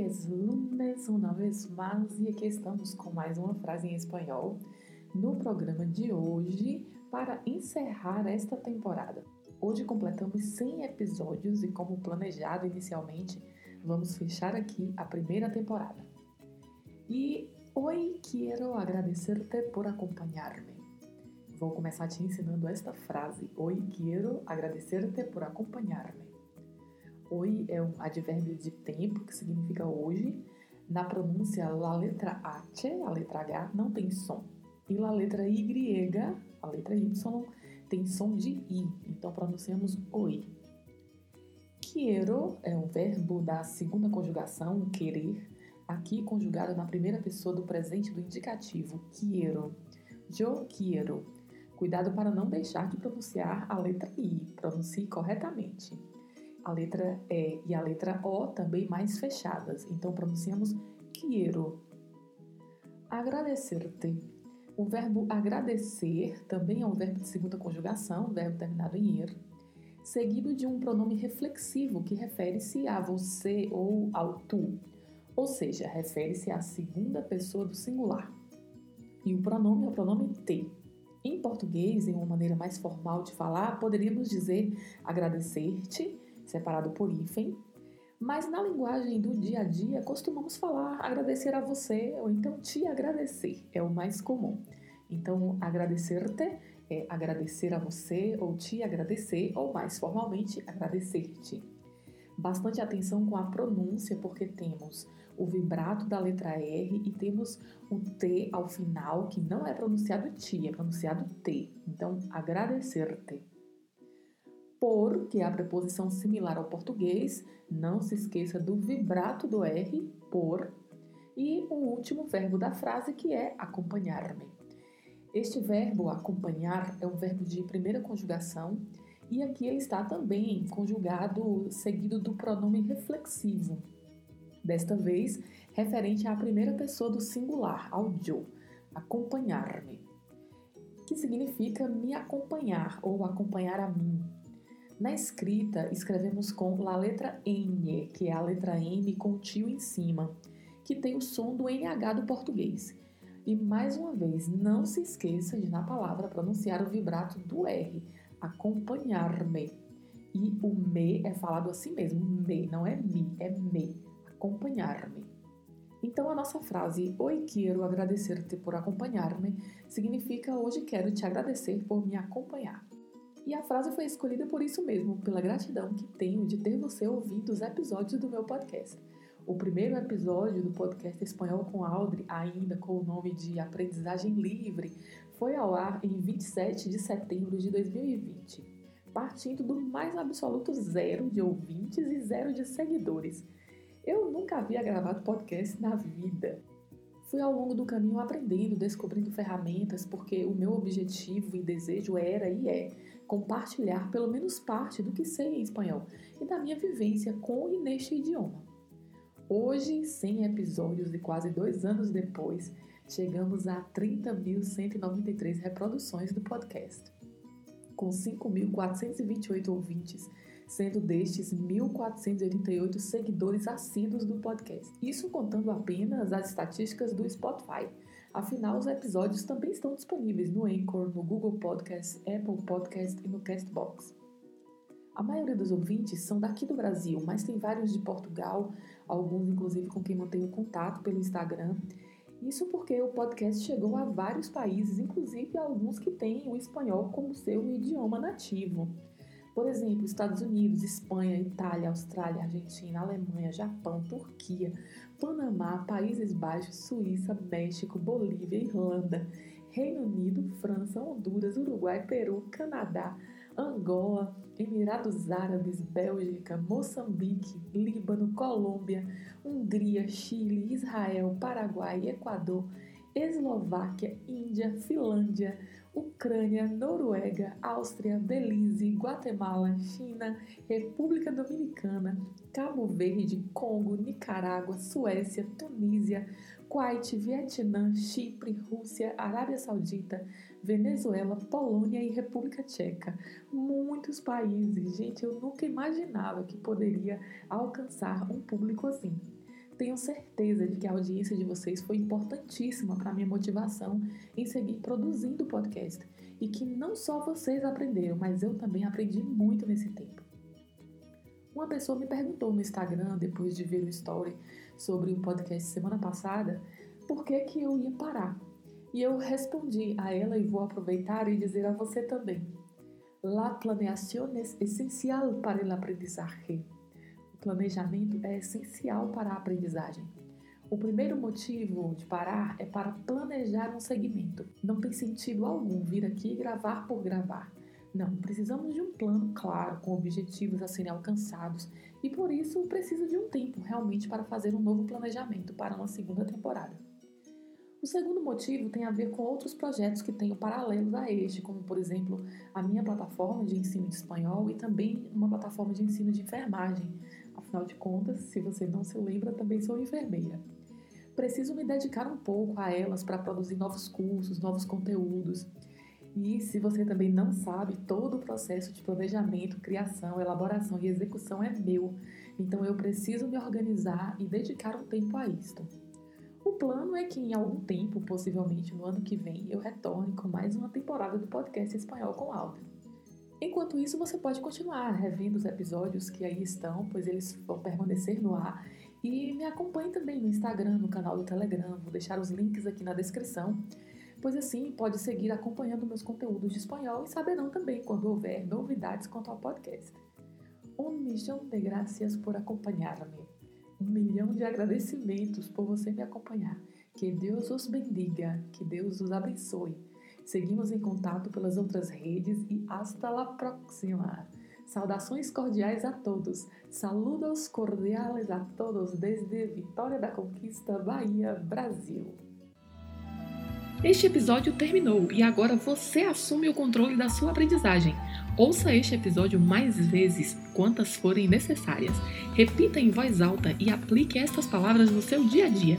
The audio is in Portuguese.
Es lunes uma vez mais e aqui estamos com mais uma frase em espanhol no programa de hoje para encerrar esta temporada. Hoje completamos 100 episódios e, como planejado inicialmente, vamos fechar aqui a primeira temporada. E hoje quero agradecer-te por acompanhar-me. Vou começar te ensinando esta frase. Hoje quero agradecer-te por acompanhar-me. Hoje é um advérbio de tempo que significa hoje. Na pronúncia, a letra H, a letra H, não tem som. E a letra Y, a letra Y, tem som de I. Então pronunciamos oi. Quiero é um verbo da segunda conjugação, querer, aqui conjugado na primeira pessoa do presente do indicativo, quiero. Yo quiero. Cuidado para não deixar de pronunciar a letra I. Pronuncie corretamente a letra E e a letra O também mais fechadas. Então pronunciamos quiero. Agradecer-te. O verbo agradecer também é um verbo de segunda conjugação, verbo terminado em er, seguido de um pronome reflexivo que refere-se a você ou ao tu, ou seja, refere-se à segunda pessoa do singular. E o pronome é o pronome te. Em português, em uma maneira mais formal de falar, poderíamos dizer agradecer-te separado por hífen, mas na linguagem do dia a dia costumamos falar agradecer a você ou então te agradecer, é o mais comum. Então, agradecer-te é agradecer a você ou te agradecer, ou mais formalmente, agradecer-te. Bastante atenção com a pronúncia, porque temos o vibrato da letra R e temos o T ao final, que não é pronunciado ti, é pronunciado T. Então, agradecer-te por, que é a preposição similar ao português, não se esqueça do vibrato do R, por, e o último verbo da frase que é acompanhar-me. Este verbo acompanhar é um verbo de primeira conjugação e aqui ele está também conjugado seguido do pronome reflexivo. Desta vez, referente à primeira pessoa do singular, ao eu, acompanhar-me, que significa me acompanhar ou acompanhar a mim, na escrita, escrevemos com a letra N, que é a letra M com tio em cima, que tem o som do NH do português. E mais uma vez, não se esqueça de, na palavra, pronunciar o vibrato do R, acompanhar-me. E o me é falado assim mesmo, me, não é mi, é me, acompanhar-me. Então, a nossa frase Oi, quero agradecer-te por acompanhar-me significa Hoje quero te agradecer por me acompanhar. E a frase foi escolhida por isso mesmo, pela gratidão que tenho de ter você ouvindo os episódios do meu podcast. O primeiro episódio do podcast Espanhol com Audrey, ainda com o nome de Aprendizagem Livre, foi ao ar em 27 de setembro de 2020, partindo do mais absoluto zero de ouvintes e zero de seguidores. Eu nunca havia gravado podcast na vida. Fui ao longo do caminho aprendendo, descobrindo ferramentas, porque o meu objetivo e desejo era e é compartilhar pelo menos parte do que sei em espanhol e da minha vivência com e neste idioma. Hoje, 100 episódios e quase dois anos depois, chegamos a 30.193 reproduções do podcast, com 5.428 ouvintes, sendo destes 1.488 seguidores assíduos do podcast. Isso contando apenas as estatísticas do Spotify Afinal, os episódios também estão disponíveis no Anchor, no Google Podcast, Apple Podcast e no Castbox. A maioria dos ouvintes são daqui do Brasil, mas tem vários de Portugal, alguns inclusive com quem mantenho contato pelo Instagram. Isso porque o podcast chegou a vários países, inclusive alguns que têm o espanhol como seu idioma nativo. Por exemplo, Estados Unidos, Espanha, Itália, Austrália, Argentina, Alemanha, Japão, Turquia, Panamá, Países Baixos, Suíça, México, Bolívia, Irlanda, Reino Unido, França, Honduras, Uruguai, Peru, Canadá, Angola, Emirados Árabes, Bélgica, Moçambique, Líbano, Colômbia, Hungria, Chile, Israel, Paraguai, Equador, Eslováquia, Índia, Finlândia, Ucrânia, Noruega, Áustria, Belize, Guatemala, China, República Dominicana, Cabo Verde, Congo, Nicarágua, Suécia, Tunísia, Kuwait, Vietnã, Chipre, Rússia, Arábia Saudita, Venezuela, Polônia e República Tcheca. Muitos países, gente, eu nunca imaginava que poderia alcançar um público assim. Tenho certeza de que a audiência de vocês foi importantíssima para minha motivação em seguir produzindo o podcast e que não só vocês aprenderam, mas eu também aprendi muito nesse tempo. Uma pessoa me perguntou no Instagram, depois de ver o story sobre o podcast semana passada, por que, que eu ia parar. E eu respondi a ela e vou aproveitar e dizer a você também. La planeación es esencial para el aprendizaje planejamento é essencial para a aprendizagem. O primeiro motivo de parar é para planejar um segmento. Não tem sentido algum vir aqui gravar por gravar. Não, precisamos de um plano claro, com objetivos a serem alcançados, e por isso precisa de um tempo realmente para fazer um novo planejamento para uma segunda temporada. O segundo motivo tem a ver com outros projetos que tenho paralelos a este, como por exemplo a minha plataforma de ensino de espanhol e também uma plataforma de ensino de enfermagem, Afinal de contas, se você não se lembra, também sou enfermeira. Preciso me dedicar um pouco a elas para produzir novos cursos, novos conteúdos. E se você também não sabe, todo o processo de planejamento, criação, elaboração e execução é meu. Então eu preciso me organizar e dedicar um tempo a isto. O plano é que em algum tempo, possivelmente no ano que vem, eu retorne com mais uma temporada do podcast espanhol com áudio. Enquanto isso, você pode continuar revendo os episódios que aí estão, pois eles vão permanecer no ar. E me acompanhe também no Instagram, no canal do Telegram, vou deixar os links aqui na descrição, pois assim pode seguir acompanhando meus conteúdos de espanhol e saberão também quando houver novidades quanto ao podcast. Um milhão de graças por acompanhar-me. Um milhão de agradecimentos por você me acompanhar. Que Deus os bendiga, que Deus os abençoe. Seguimos em contato pelas outras redes e hasta la próxima. Saudações cordiais a todos. Saludos cordiais a todos desde Vitória da Conquista, Bahia, Brasil. Este episódio terminou e agora você assume o controle da sua aprendizagem. Ouça este episódio mais vezes, quantas forem necessárias. Repita em voz alta e aplique estas palavras no seu dia a dia.